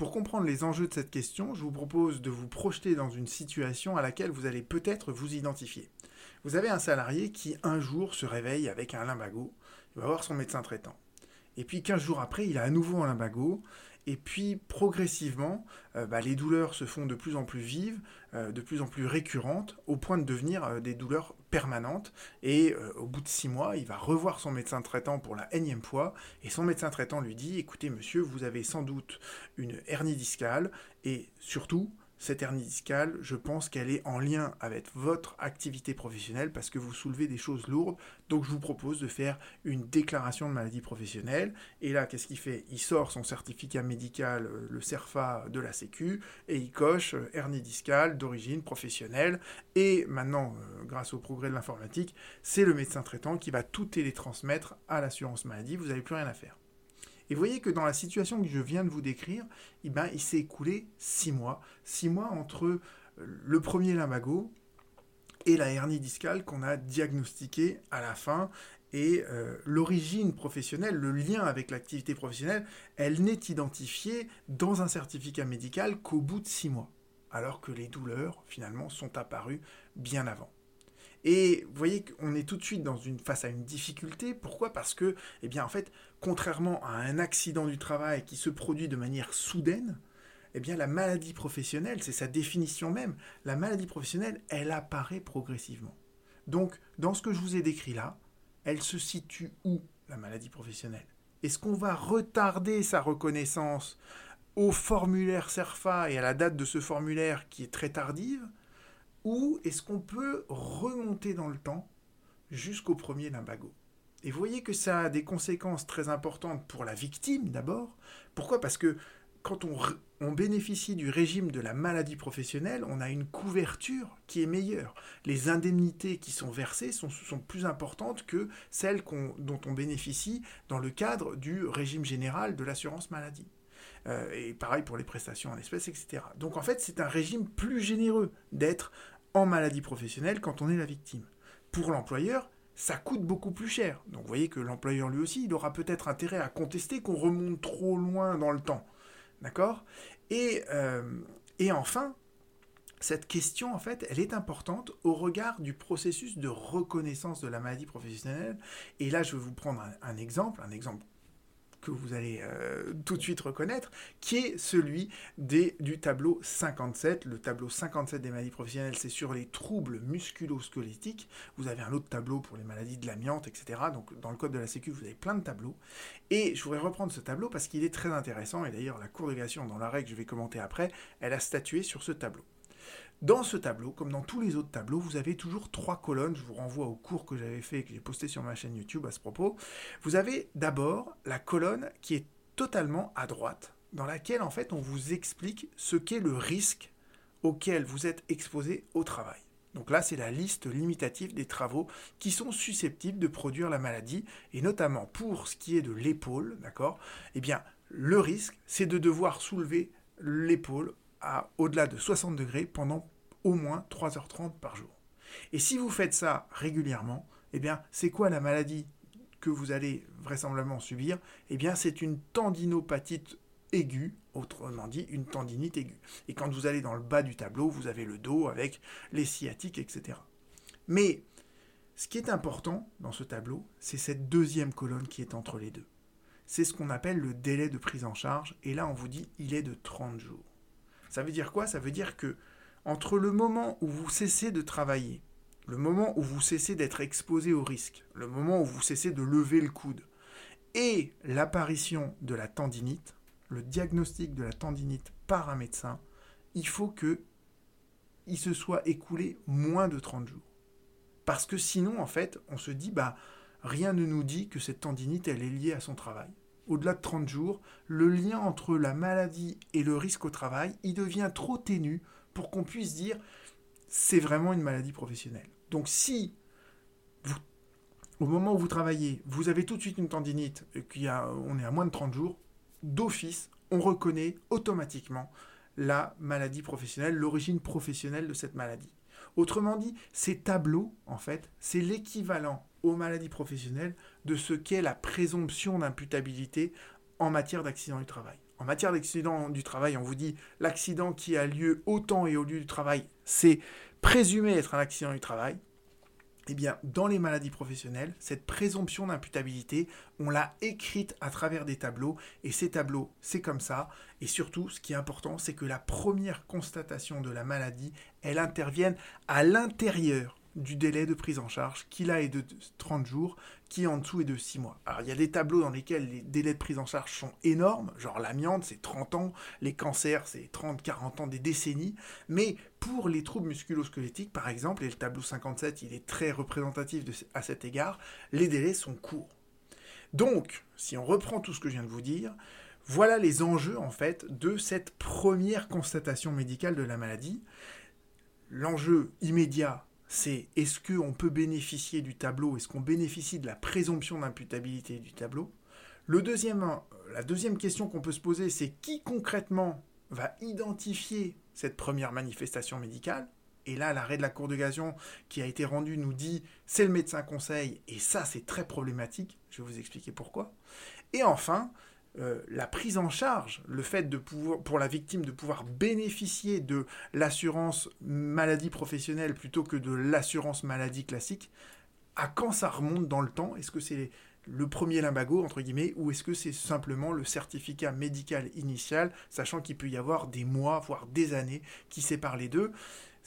Pour comprendre les enjeux de cette question, je vous propose de vous projeter dans une situation à laquelle vous allez peut-être vous identifier. Vous avez un salarié qui un jour se réveille avec un limbago, il va voir son médecin traitant. Et puis 15 jours après, il a à nouveau un limbago, et puis progressivement, euh, bah, les douleurs se font de plus en plus vives, euh, de plus en plus récurrentes, au point de devenir euh, des douleurs permanentes. Et au bout de six mois, il va revoir son médecin traitant pour la énième fois, et son médecin traitant lui dit, écoutez monsieur, vous avez sans doute une hernie discale, et surtout, cette hernie discale, je pense qu'elle est en lien avec votre activité professionnelle parce que vous soulevez des choses lourdes. Donc je vous propose de faire une déclaration de maladie professionnelle. Et là, qu'est-ce qu'il fait? Il sort son certificat médical, euh, le CERFA de la Sécu, et il coche euh, hernie discale d'origine professionnelle. Et maintenant, euh, grâce au progrès de l'informatique, c'est le médecin traitant qui va tout télétransmettre à l'assurance maladie. Vous n'avez plus rien à faire. Et vous voyez que dans la situation que je viens de vous décrire, eh ben, il s'est écoulé six mois. Six mois entre euh, le premier lumbago et la hernie discale qu'on a diagnostiquée à la fin. Et euh, l'origine professionnelle, le lien avec l'activité professionnelle, elle n'est identifiée dans un certificat médical qu'au bout de six mois, alors que les douleurs, finalement, sont apparues bien avant. Et vous voyez qu'on est tout de suite face à une difficulté. Pourquoi? Parce que, eh bien, en fait, contrairement à un accident du travail qui se produit de manière soudaine, eh bien, la maladie professionnelle, c'est sa définition même, la maladie professionnelle, elle apparaît progressivement. Donc, dans ce que je vous ai décrit là, elle se situe où, la maladie professionnelle? Est-ce qu'on va retarder sa reconnaissance au formulaire CERFA et à la date de ce formulaire qui est très tardive? Ou est-ce qu'on peut remonter dans le temps jusqu'au premier limbago? Et vous voyez que ça a des conséquences très importantes pour la victime d'abord. Pourquoi? Parce que quand on, bénéficie du régime de la maladie professionnelle, on a une couverture qui est meilleure. Les indemnités qui sont versées sont, plus importantes que celles dont on bénéficie dans le cadre du régime général de l'assurance maladie. Euh, et pareil pour les prestations en espèces, etc. Donc en fait, c'est un régime plus généreux d'être en maladie professionnelle quand on est la victime. Pour l'employeur, ça coûte beaucoup plus cher. Donc vous voyez que l'employeur lui aussi, il aura peut-être intérêt à contester qu'on remonte trop loin dans le temps. D'accord? Et, euh, et enfin, cette question, en fait, elle est importante au regard du processus de reconnaissance de la maladie professionnelle. Et là, je vais vous prendre un exemple, un exemple que vous allez euh, tout de suite reconnaître, qui est celui du tableau 57. Le tableau 57 des maladies professionnelles, c'est sur les troubles musculo-squelettiques. Vous avez un autre tableau pour les maladies de l'amiante, etc. Donc dans le code de la Sécu, vous avez plein de tableaux. Et je voudrais reprendre ce tableau parce qu'il est très intéressant. Et d'ailleurs, la Cour de cassation, dans l'arrêt que je vais commenter après, elle a statué sur ce tableau. Dans ce tableau, comme dans tous les autres tableaux, vous avez toujours trois colonnes. Je vous renvoie au cours que j'avais fait et que j'ai posté sur ma chaîne YouTube à ce propos. Vous avez d'abord la colonne qui est totalement à droite, dans laquelle en fait on vous explique ce qu'est le risque auquel vous êtes exposé au travail. Donc là, c'est la liste limitative des travaux qui sont susceptibles de produire la maladie, et notamment pour ce qui est de l'épaule, d'accord? Eh bien, le risque, c'est de devoir soulever l'épaule à au-delà de 60 degrés pendant au moins 3h30 par jour. Et si vous faites ça régulièrement, eh bien, c'est quoi la maladie que vous allez vraisemblablement subir? Eh bien, c'est une tendinopatite aiguë, autrement dit une tendinite aiguë. Et quand vous allez dans le bas du tableau, vous avez le dos avec les sciatiques, etc. Mais ce qui est important dans ce tableau, c'est cette deuxième colonne qui est entre les deux. C'est ce qu'on appelle le délai de prise en charge, et là on vous dit il est de 30 jours. Ça veut dire quoi? Ça veut dire que entre le moment où vous cessez de travailler, le moment où vous cessez d'être exposé au risque, le moment où vous cessez de lever le coude, et l'apparition de la tendinite, le diagnostic de la tendinite par un médecin, il faut que il se soit écoulé moins de 30 jours. Parce que sinon, en fait, on se dit, bah, rien ne nous dit que cette tendinite, elle est liée à son travail au-delà de 30 jours, le lien entre la maladie et le risque au travail, il devient trop ténu pour qu'on puisse dire c'est vraiment une maladie professionnelle. Donc si au moment où vous travaillez, vous avez tout de suite une tendinite, et qu'on est à moins de 30 jours, d'office, on reconnaît automatiquement la maladie professionnelle, l'origine professionnelle de cette maladie. Autrement dit, ces tableaux, en fait, c'est l'équivalent aux maladies professionnelles de ce qu'est la présomption d'imputabilité en matière d'accident du travail. En matière d'accident du travail, on vous dit l'accident qui a lieu au temps et au lieu du travail, c'est présumé être un accident du travail. Eh bien, dans les maladies professionnelles, cette présomption d'imputabilité, on l'a écrite à travers des tableaux, et ces tableaux, c'est comme ça. Et surtout, ce qui est important, c'est que la première constatation de la maladie, elle intervienne à l'intérieur du délai de prise en charge, qui là est de 30 jours, qui en dessous est de 6 mois. Alors il y a des tableaux dans lesquels les délais de prise en charge sont énormes, genre l'amiante c'est 30 ans, les cancers c'est 30, 40 ans, des décennies, mais pour les troubles musculo-squelettiques par exemple, et le tableau 57 il est très représentatif à cet égard, les délais sont courts. Donc, si on reprend tout ce que je viens de vous dire, voilà les enjeux en fait de cette première constatation médicale de la maladie. L'enjeu immédiat, c'est est-ce qu'on peut bénéficier du tableau, est-ce qu'on bénéficie de la présomption d'imputabilité du tableau? Euh, La deuxième question qu'on peut se poser, c'est qui concrètement va identifier cette première manifestation médicale? Et là, l'arrêt de la Cour de Gazion qui a été rendu nous dit c'est le médecin conseil, et ça c'est très problématique, je vais vous expliquer pourquoi. Et enfin, euh, la prise en charge, le fait de pouvoir, pour la victime de pouvoir bénéficier de l'assurance maladie professionnelle plutôt que de l'assurance maladie classique, à quand ça remonte dans le temps? Est-ce que c'est le premier limbago, entre guillemets, ou est-ce que c'est simplement le certificat médical initial, sachant qu'il peut y avoir des mois, voire des années qui séparent les deux?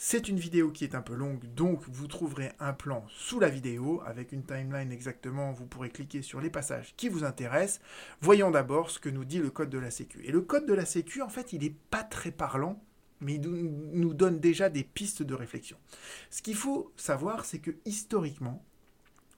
C'est une vidéo qui est un peu longue, donc vous trouverez un plan sous la vidéo avec une timeline exactement. Vous pourrez cliquer sur les passages qui vous intéressent. Voyons d'abord ce que nous dit le code de la Sécu. Et le code de la Sécu, en fait, il n'est pas très parlant, mais il nous donne déjà des pistes de réflexion. Ce qu'il faut savoir, c'est que historiquement,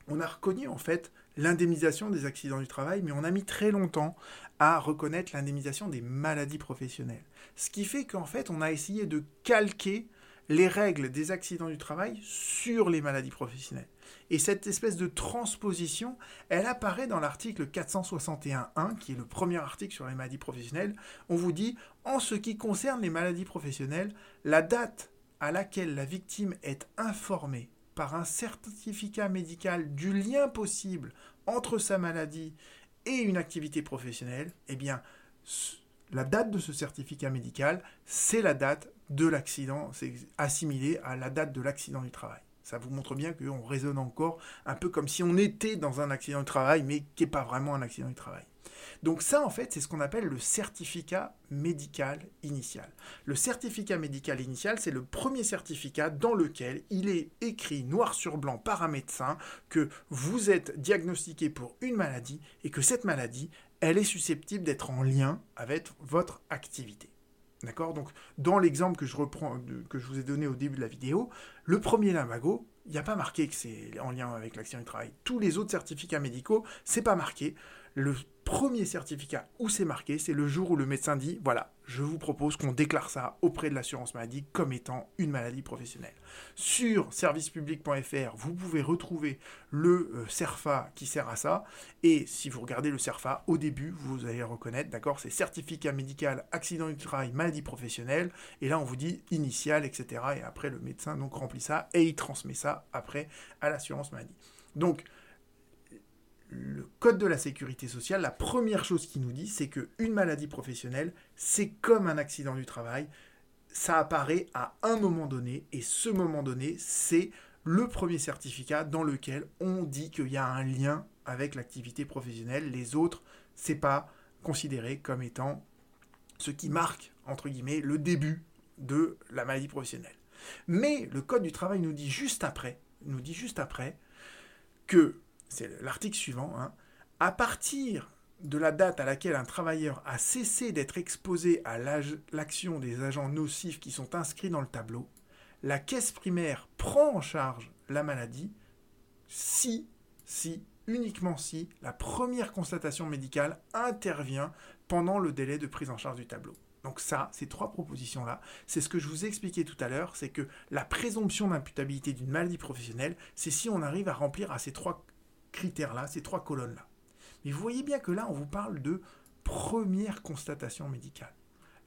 on a reconnu en fait l'indemnisation des accidents du travail, mais on a mis très longtemps à reconnaître l'indemnisation des maladies professionnelles. Ce qui fait qu'en fait, on a essayé de calquer les règles des accidents du travail sur les maladies professionnelles. Et cette espèce de transposition, elle apparaît dans l'article 461.1, qui est le premier article sur les maladies professionnelles. On vous dit, en ce qui concerne les maladies professionnelles, la date à laquelle la victime est informée par un certificat médical du lien possible entre sa maladie et une activité professionnelle, eh bien, la date de ce certificat médical, c'est la date de l'accident, c'est assimilé à la date de l'accident du travail. Ça vous montre bien qu'on raisonne encore un peu comme si on était dans un accident du travail, mais qui n'est pas vraiment un accident du travail. Donc ça, en fait, c'est ce qu'on appelle le certificat médical initial. Le certificat médical initial, c'est le premier certificat dans lequel il est écrit noir sur blanc par un médecin que vous êtes diagnostiqué pour une maladie et que cette maladie, elle est susceptible d'être en lien avec votre activité. D'accord? Donc, dans l'exemple que je vous ai donné au début de la vidéo, le premier limbago, il n'y a pas marqué que c'est en lien avec l'accident du travail. Tous les autres certificats médicaux, c'est pas marqué. Le premier certificat où c'est marqué, c'est le jour où le médecin dit voilà, je vous propose qu'on déclare ça auprès de l'assurance maladie comme étant une maladie professionnelle. Sur servicepublic.fr, vous pouvez retrouver le euh, CERFA qui sert à ça. Et si vous regardez le CERFA, au début, vous allez reconnaître, d'accord, c'est certificat médical, accident du travail, maladie professionnelle. Et là, on vous dit initial, etc. Et après, le médecin donc remplit ça et il transmet ça après à l'assurance maladie. Donc, le Code de la sécurité sociale, la première chose qu'il nous dit, c'est qu'une maladie professionnelle, c'est comme un accident du travail. Ça apparaît à un moment donné, et ce moment donné, c'est le premier certificat dans lequel on dit qu'il y a un lien avec l'activité professionnelle. Les autres, c'est pas considéré comme étant ce qui marque, entre guillemets, le début de la maladie professionnelle. Mais le Code du travail nous dit juste après, nous dit juste après que c'est l'article suivant, hein. à partir de la date à laquelle un travailleur a cessé d'être exposé à l'action des agents nocifs qui sont inscrits dans le tableau, la caisse primaire prend en charge la maladie si, si, uniquement si la première constatation médicale intervient pendant le délai de prise en charge du tableau. Donc ça, ces trois propositions-là, c'est ce que je vous ai expliqué tout à l'heure, c'est que la présomption d'imputabilité d'une maladie professionnelle, c'est si on arrive à remplir à ces trois critères-là, ces trois colonnes-là. Mais vous voyez bien que là, on vous parle de première constatation médicale.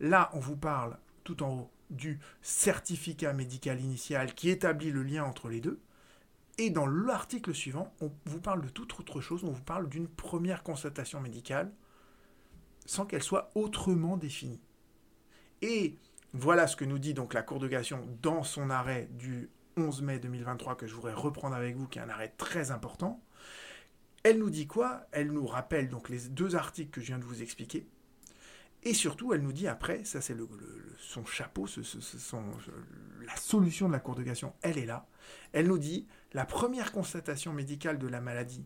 Là, on vous parle tout en haut du certificat médical initial qui établit le lien entre les deux. Et dans l'article suivant, on vous parle de toute autre chose, on vous parle d'une première constatation médicale sans qu'elle soit autrement définie. Et voilà ce que nous dit donc la Cour de cassation dans son arrêt du 11 mai 2023 que je voudrais reprendre avec vous, qui est un arrêt très important. Elle nous dit quoi? Elle nous rappelle donc les deux articles que je viens de vous expliquer. Et surtout, elle nous dit après, ça c'est son chapeau, ce, son, la solution de la elle est là. Elle nous dit, la première constatation médicale de la maladie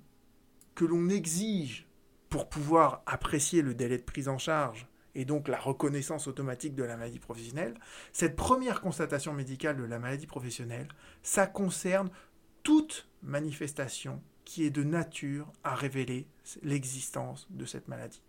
que l'on exige pour pouvoir apprécier le délai de prise en charge et donc la reconnaissance automatique de la maladie professionnelle, cette première constatation médicale de la maladie professionnelle, ça concerne toute manifestation qui est de nature à révéler l'existence de cette maladie.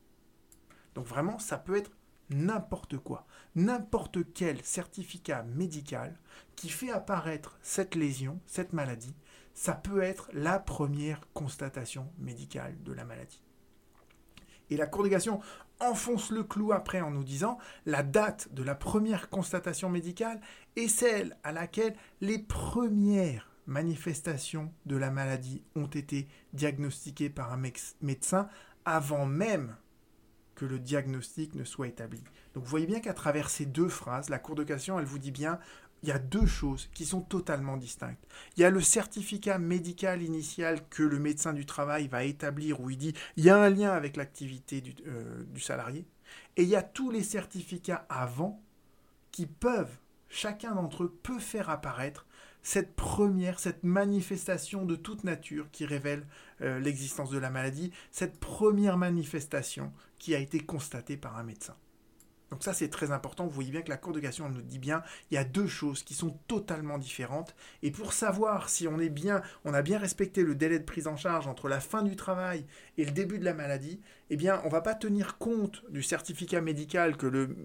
Donc vraiment, ça peut être n'importe quoi, n'importe quel certificat médical qui fait apparaître cette lésion, cette maladie, ça peut être la première constatation médicale de la maladie. Et la Cour enfonce le clou après en nous disant la date de la première constatation médicale est celle à laquelle les premières manifestations de la maladie ont été diagnostiquées par un médecin avant même que le diagnostic ne soit établi. Donc vous voyez bien qu'à travers ces deux phrases, la Cour de cassation, elle vous dit bien, il y a deux choses qui sont totalement distinctes. Il y a le certificat médical initial que le médecin du travail va établir où il dit il y a un lien avec l'activité du, euh, salarié. Et il y a tous les certificats avant qui peuvent, chacun d'entre eux peut faire apparaître cette première, cette manifestation de toute nature qui révèle euh, l'existence de la maladie, cette première manifestation qui a été constatée par un médecin. Donc ça c'est très important, vous voyez bien que la Cour de cassation nous dit bien, il y a deux choses qui sont totalement différentes, et pour savoir si on est bien, on a bien respecté le délai de prise en charge entre la fin du travail et le début de la maladie, eh bien on ne va pas tenir compte du certificat médical que le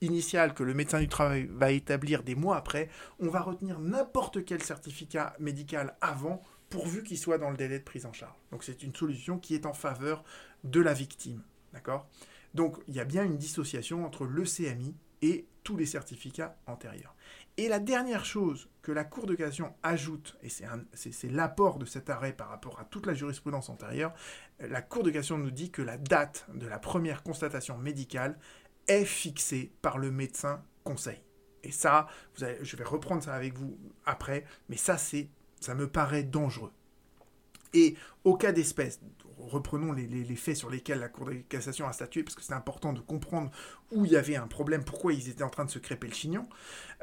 initial que le médecin du travail va établir des mois après, on va retenir n'importe quel certificat médical avant pourvu qu'il soit dans le délai de prise en charge. Donc c'est une solution qui est en faveur de la victime. D'accord? Donc il y a bien une dissociation entre le CMI et tous les certificats antérieurs. Et la dernière chose que la Cour de cassation ajoute, et c'est l'apport de cet arrêt par rapport à toute la jurisprudence antérieure, la Cour de cassation nous dit que la date de la première constatation médicale est fixée par le médecin conseil. Et ça, je vais reprendre ça avec vous après, mais ça, c'est, ça me paraît dangereux. Et au cas d'espèce, reprenons les, faits sur lesquels la Cour de cassation a statué, parce que c'est important de comprendre où il y avait un problème, pourquoi ils étaient en train de se crêper le chignon.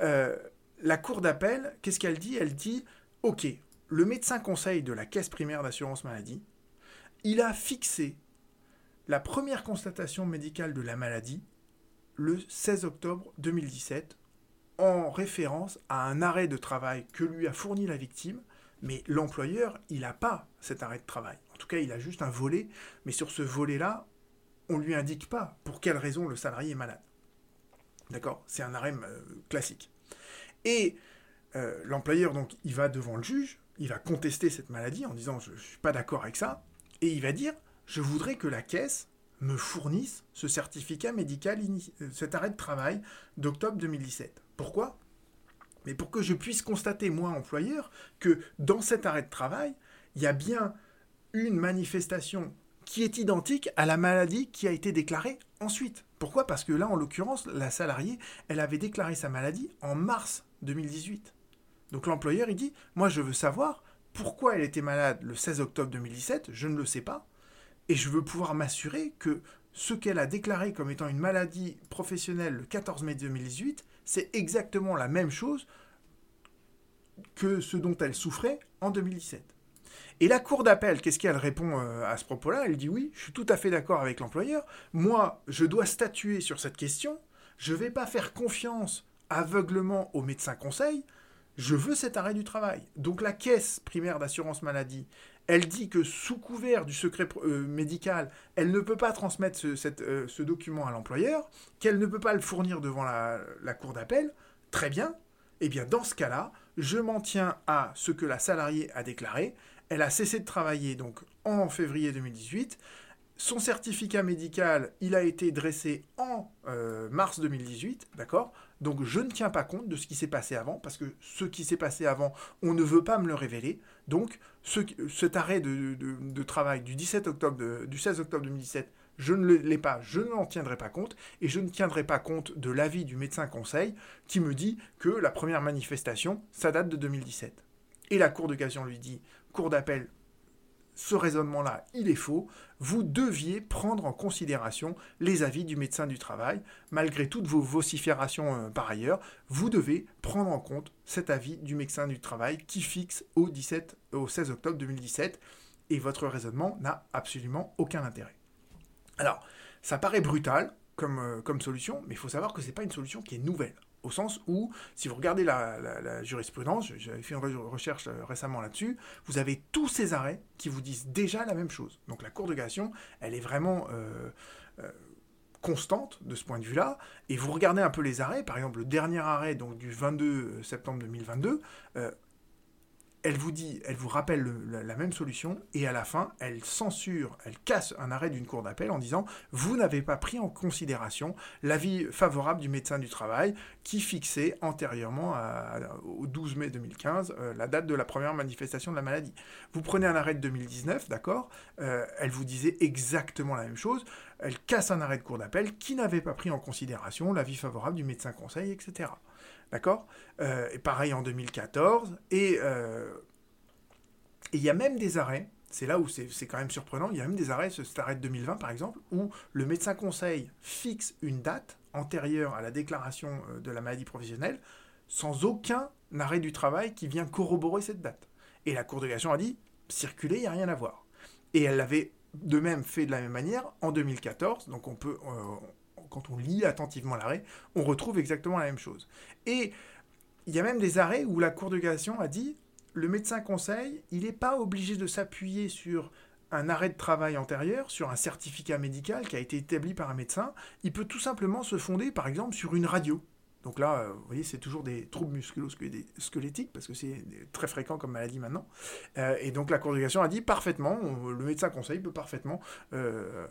Euh, la Cour d'appel, qu'est-ce qu'elle dit? Elle dit, OK, le médecin conseil de la caisse primaire d'assurance maladie, il a fixé la première constatation médicale de la maladie le 16 octobre 2017 en référence à un arrêt de travail que lui a fourni la victime, mais l'employeur, il n'a pas cet arrêt de travail il a juste un volet, mais sur ce volet-là, on ne lui indique pas pour quelle raison le salarié est malade. D'accord? C'est un arrêt euh, classique. Et euh, l'employeur, donc, il va devant le juge, il va contester cette maladie en disant je ne suis pas d'accord avec ça, et il va dire je voudrais que la caisse me fournisse ce certificat médical, euh, cet arrêt de travail d'octobre 2017. Pourquoi? Mais pour que je puisse constater, moi, employeur, que dans cet arrêt de travail, il y a bien une manifestation qui est identique à la maladie qui a été déclarée ensuite. Pourquoi? Parce que là, en l'occurrence, la salariée, elle avait déclaré sa maladie en mars 2018. Donc l'employeur, il dit, moi je veux savoir pourquoi elle était malade le 16 octobre 2017, je ne le sais pas, et je veux pouvoir m'assurer que ce qu'elle a déclaré comme étant une maladie professionnelle le 14 mai 2018, c'est exactement la même chose que ce dont elle souffrait en 2017. Et la cour d'appel, qu'est-ce qu'elle répond euh, à ce propos-là? Elle dit oui, je suis tout à fait d'accord avec l'employeur. Moi, je dois statuer sur cette question. Je ne vais pas faire confiance aveuglement au médecin conseil. Je veux cet arrêt du travail. Donc la caisse primaire d'assurance maladie, elle dit que sous couvert du secret euh, médical, elle ne peut pas transmettre ce, euh, document à l'employeur, qu'elle ne peut pas le fournir devant la cour d'appel. Très bien. Eh bien, dans ce cas-là, je m'en tiens à ce que la salariée a déclaré. Elle a cessé de travailler donc en février 2018. Son certificat médical, il a été dressé en euh, mars 2018, d'accord? Donc je ne tiens pas compte de ce qui s'est passé avant, parce que ce qui s'est passé avant, on ne veut pas me le révéler. Donc cet arrêt de, travail du, 17 octobre du 16 octobre 2017, je ne l'ai pas, je n'en tiendrai pas compte, et je ne tiendrai pas compte de l'avis du médecin conseil qui me dit que la première manifestation, ça date de 2017. Et la Cour de lui dit, Cour d'appel, ce raisonnement-là, il est faux. Vous deviez prendre en considération les avis du médecin du travail. Malgré toutes vos vociférations euh, par ailleurs, vous devez prendre en compte cet avis du médecin du travail qui fixe au, 17, au 16 octobre 2017. Et votre raisonnement n'a absolument aucun intérêt. Alors, ça paraît brutal comme, euh, comme solution, mais il faut savoir que ce n'est pas une solution qui est nouvelle au sens où, si vous regardez la, jurisprudence, j'avais fait une recherche euh, récemment là-dessus, vous avez tous ces arrêts qui vous disent déjà la même chose. Donc la Cour de cassation, elle est vraiment euh, constante de ce point de vue-là, et vous regardez un peu les arrêts, par exemple le dernier arrêt du 22 septembre 2022, elle vous dit, elle vous rappelle la, même solution, et à la fin, elle censure, elle casse un arrêt d'une cour d'appel en disant vous n'avez pas pris en considération l'avis favorable du médecin du travail qui fixait antérieurement au 12 mai 2015 euh, la date de la première manifestation de la maladie. Vous prenez un arrêt de 2019, d'accord euh, Elle vous disait exactement la même chose. Elle casse un arrêt de cour d'appel qui n'avait pas pris en considération l'avis favorable du médecin conseil, etc. D'accord? Euh, Et pareil en 2014. Euh, et il y a même des arrêts, c'est là où c'est quand même surprenant, il y a même des arrêts, cet arrêt de 2020 par exemple, où le médecin conseil fixe une date antérieure à la déclaration euh, de la maladie professionnelle sans aucun arrêt du travail qui vient corroborer cette date. Et la Cour de cassation a dit, circuler, il n'y a rien à voir. Et elle l'avait de même fait de la même manière en 2014, donc on peut, quand on lit attentivement l'arrêt, on retrouve exactement la même chose. Et il y a même des arrêts où la Cour de cassation a dit le médecin conseil, il n'est pas obligé de s'appuyer sur un arrêt de travail antérieur, sur un certificat médical qui a été établi par un médecin. Il peut tout simplement se fonder, par exemple, sur une radio. Donc là, euh, vous voyez, c'est toujours des troubles musculo-squelettiques, parce que c'est très fréquent comme maladie maintenant. Euh, et donc la Cour a dit parfaitement, le médecin conseil peut parfaitement euh,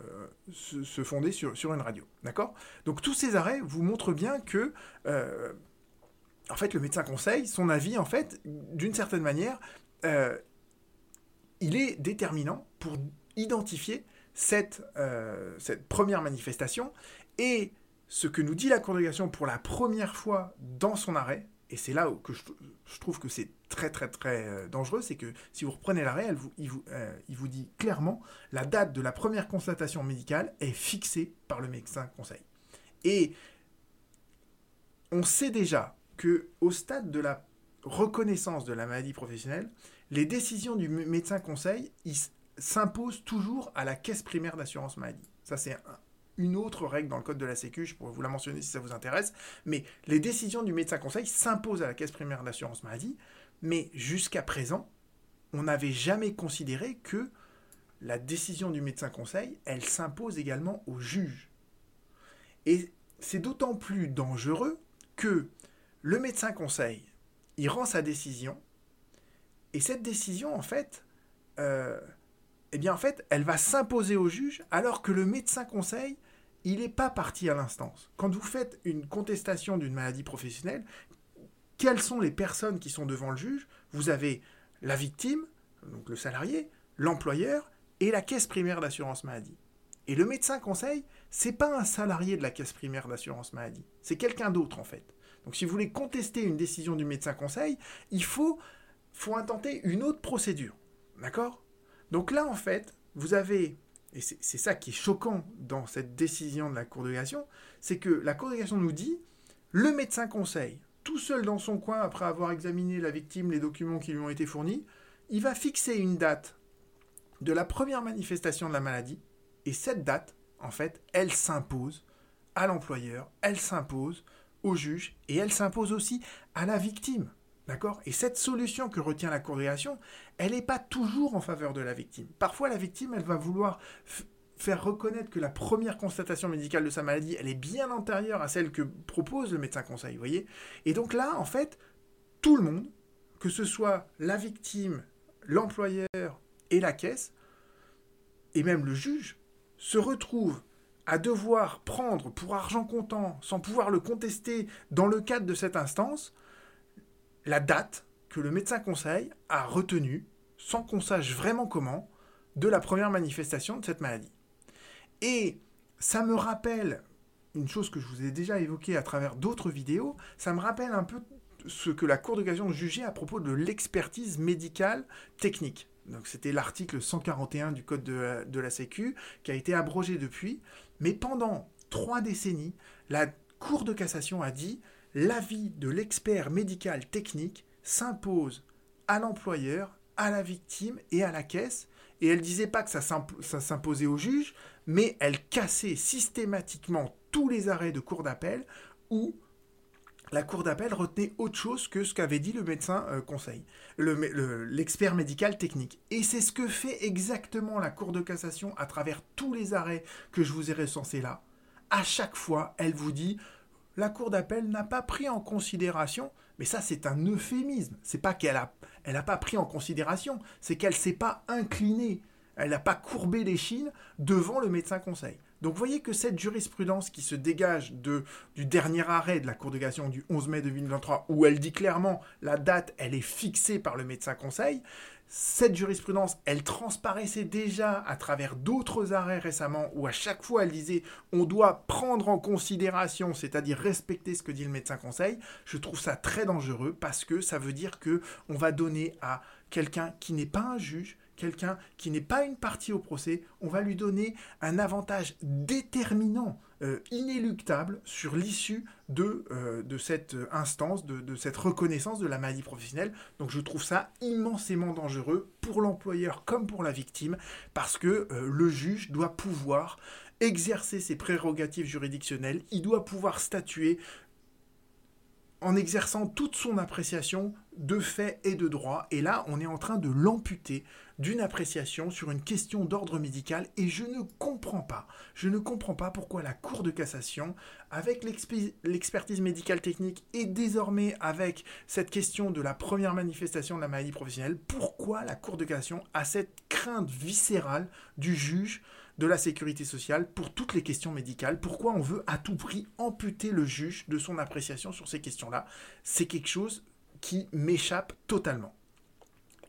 se, fonder sur, sur une radio. D'accord? Donc tous ces arrêts vous montrent bien que, en fait, le médecin conseil, son avis, en fait, d'une certaine manière, il est déterminant pour identifier cette, cette première manifestation et ce que nous dit la de pour la première fois dans son arrêt, et c'est là que je, trouve que c'est très très très euh, dangereux, c'est que si vous reprenez l'arrêt, il, vous, euh, il vous dit clairement la date de la première constatation médicale est fixée par le médecin conseil. Et on sait déjà que au stade de la reconnaissance de la maladie professionnelle, les décisions du médecin conseil s'imposent toujours à la caisse primaire d'assurance maladie. Ça, c'est une autre règle dans le code de la Sécu, je pourrais vous la mentionner si ça vous intéresse, mais les décisions du médecin conseil s'imposent à la caisse primaire d'assurance maladie, mais jusqu'à présent, on n'avait jamais considéré que la décision du médecin conseil, elle s'impose également au juge. Et c'est d'autant plus dangereux que le médecin conseil, il rend sa décision, et cette décision, en fait, euh, eh bien, en fait, elle va s'imposer au juge, alors que le médecin conseil, il n'est pas parti à l'instance. Quand vous faites une contestation d'une maladie professionnelle, quelles sont les personnes qui sont devant le juge? Vous avez la victime, donc le salarié, l'employeur et la caisse primaire d'assurance maladie. Et le médecin conseil, c'est pas un salarié de la caisse primaire d'assurance maladie, c'est quelqu'un d'autre en fait. Donc si vous voulez contester une décision du médecin conseil, il faut, faut intenter une autre procédure. D'accord? Donc là en fait, vous avez et c'est ça qui est choquant dans cette décision de la Cour de cassation, c'est que la Cour de cassation nous dit, le médecin conseil, tout seul dans son coin après avoir examiné la victime, les documents qui lui ont été fournis, il va fixer une date de la première manifestation de la maladie, et cette date, en fait, elle s'impose à l'employeur, elle s'impose au juge, et elle s'impose aussi à la victime. D'accord? Et cette solution que retient la Cour elle n'est pas toujours en faveur de la victime. Parfois, la victime, elle va vouloir faire reconnaître que la première constatation médicale de sa maladie, elle est bien antérieure à celle que propose le médecin conseil, vous voyez? Et donc là, en fait, tout le monde, que ce soit la victime, l'employeur et la caisse, et même le juge, se retrouve à devoir prendre pour argent comptant, sans pouvoir le contester dans le cadre de cette instance, la date que le médecin conseil a retenue, sans qu'on sache vraiment comment, de la première manifestation de cette maladie. Et ça me rappelle une chose que je vous ai déjà évoquée à travers d'autres vidéos, ça me rappelle un peu ce que la Cour de cassation jugeait à propos de l'expertise médicale technique. Donc c'était l'article 141 du Code de la, de la Sécu qui a été abrogé depuis. Mais pendant trois décennies, la Cour de cassation a dit l'avis de l'expert médical technique s'impose à l'employeur, à la victime et à la caisse. Et elle disait pas que ça s'imposait au juge, mais elle cassait systématiquement tous les arrêts de cour d'appel où la cour d'appel retenait autre chose que ce qu'avait dit le médecin euh, conseil, l'expert médical technique. Et c'est ce que fait exactement la cour de cassation à travers tous les arrêts que je vous ai recensés là. À chaque fois, elle vous dit la cour d'appel n'a pas pris en considération, mais ça c'est un euphémisme. C'est pas qu'elle a, elle n'a pas pris en considération, c'est qu'elle s'est pas inclinée, elle n'a pas courbé les chines devant le médecin conseil. Donc vous voyez que cette jurisprudence qui se dégage de, du dernier arrêt de la Cour de cassation du 11 mai 2023, où elle dit clairement la date, elle est fixée par le médecin conseil, cette jurisprudence, elle transparaissait déjà à travers d'autres arrêts récemment où à chaque fois elle disait on doit prendre en considération, c'est-à-dire respecter ce que dit le médecin conseil. Je trouve ça très dangereux parce que ça veut dire que on va donner à quelqu'un qui n'est pas un juge, quelqu'un qui n'est pas une partie au procès, on va lui donner un avantage déterminant, euh, inéluctable sur l'issue de, euh, cette instance, de, cette reconnaissance de la maladie professionnelle. Donc je trouve ça immensément dangereux pour l'employeur comme pour la victime, parce que euh, le juge doit pouvoir exercer ses prérogatives juridictionnelles, il doit pouvoir statuer en exerçant toute son appréciation de fait et de droit. Et là, on est en train de l'amputer d'une appréciation sur une question d'ordre médical. Et je ne comprends pas, je ne comprends pas pourquoi la Cour de cassation, avec l'expertise médicale technique et désormais avec cette question de la première manifestation de la maladie professionnelle, pourquoi la Cour de cassation a cette crainte viscérale du juge de la sécurité sociale pour toutes les questions médicales. Pourquoi on veut à tout prix amputer le juge de son appréciation sur ces questions-là? C'est quelque chose qui m'échappe totalement.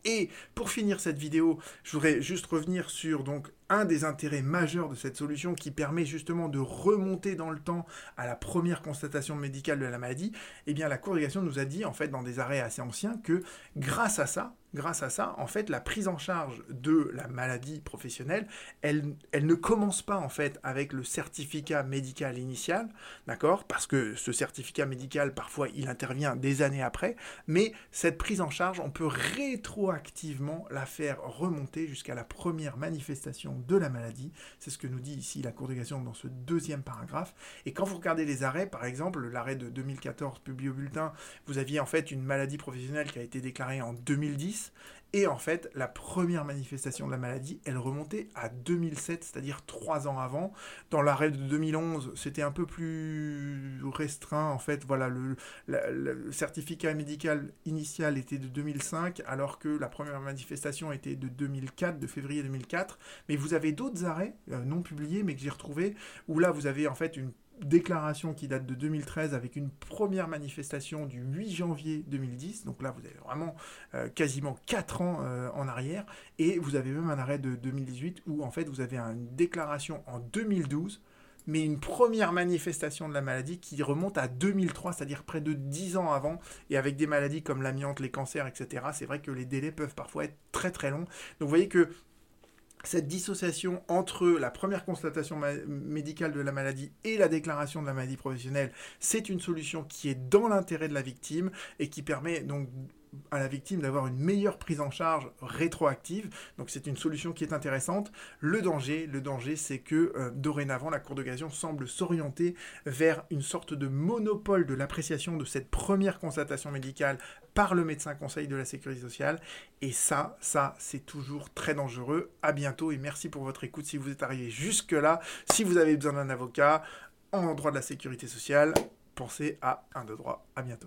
Et pour finir cette vidéo, je voudrais juste revenir sur donc un des intérêts majeurs de cette solution qui permet justement de remonter dans le temps à la première constatation médicale de la maladie. Eh bien, la Cour nous a dit en fait dans des arrêts assez anciens que grâce à ça, grâce à ça, en fait, la prise en charge de la maladie professionnelle, elle, elle ne commence pas en fait avec le certificat médical initial, d'accord Parce que ce certificat médical, parfois, il intervient des années après, mais cette prise en charge, on peut rétroactivement la faire remonter jusqu'à la première manifestation de la maladie. C'est ce que nous dit ici la Cour de cassation dans ce deuxième paragraphe. Et quand vous regardez les arrêts, par exemple, l'arrêt de 2014 publié au bulletin, vous aviez en fait une maladie professionnelle qui a été déclarée en 2010 et en fait, la première manifestation de la maladie, elle remontait à 2007, c'est-à-dire trois ans avant. Dans l'arrêt de 2011, c'était un peu plus restreint. En fait, voilà, le, certificat médical initial était de 2005, alors que la première manifestation était de 2004, de février 2004. Mais vous avez d'autres arrêts euh, non publiés, mais que j'ai retrouvés, où là, vous avez en fait une déclaration qui date de 2013 avec une première manifestation du 8 janvier 2010. Donc là, vous avez vraiment euh, quasiment 4 ans euh, en arrière. Et vous avez même un arrêt de 2018 où en fait vous avez une déclaration en 2012 mais une première manifestation de la maladie qui remonte à 2003, c'est-à-dire près de 10 ans avant, et avec des maladies comme l'amiante, les cancers, etc. C'est vrai que les délais peuvent parfois être très très longs. Donc vous voyez que cette dissociation entre la première constatation médicale de la maladie et la déclaration de la maladie professionnelle, c'est une solution qui est dans l'intérêt de la victime et qui permet donc à la victime d'avoir une meilleure prise en charge rétroactive. Donc c'est une solution qui est intéressante. Le danger, le danger, c'est que euh, dorénavant la Cour d'occasion semble s'orienter vers une sorte de monopole de l'appréciation de cette première constatation médicale par le médecin conseil de la sécurité sociale. Et ça, ça, c'est toujours très dangereux. À bientôt et merci pour votre écoute si vous êtes arrivé jusque là. Si vous avez besoin d'un avocat en droit de la sécurité sociale, pensez à un de droit. À bientôt.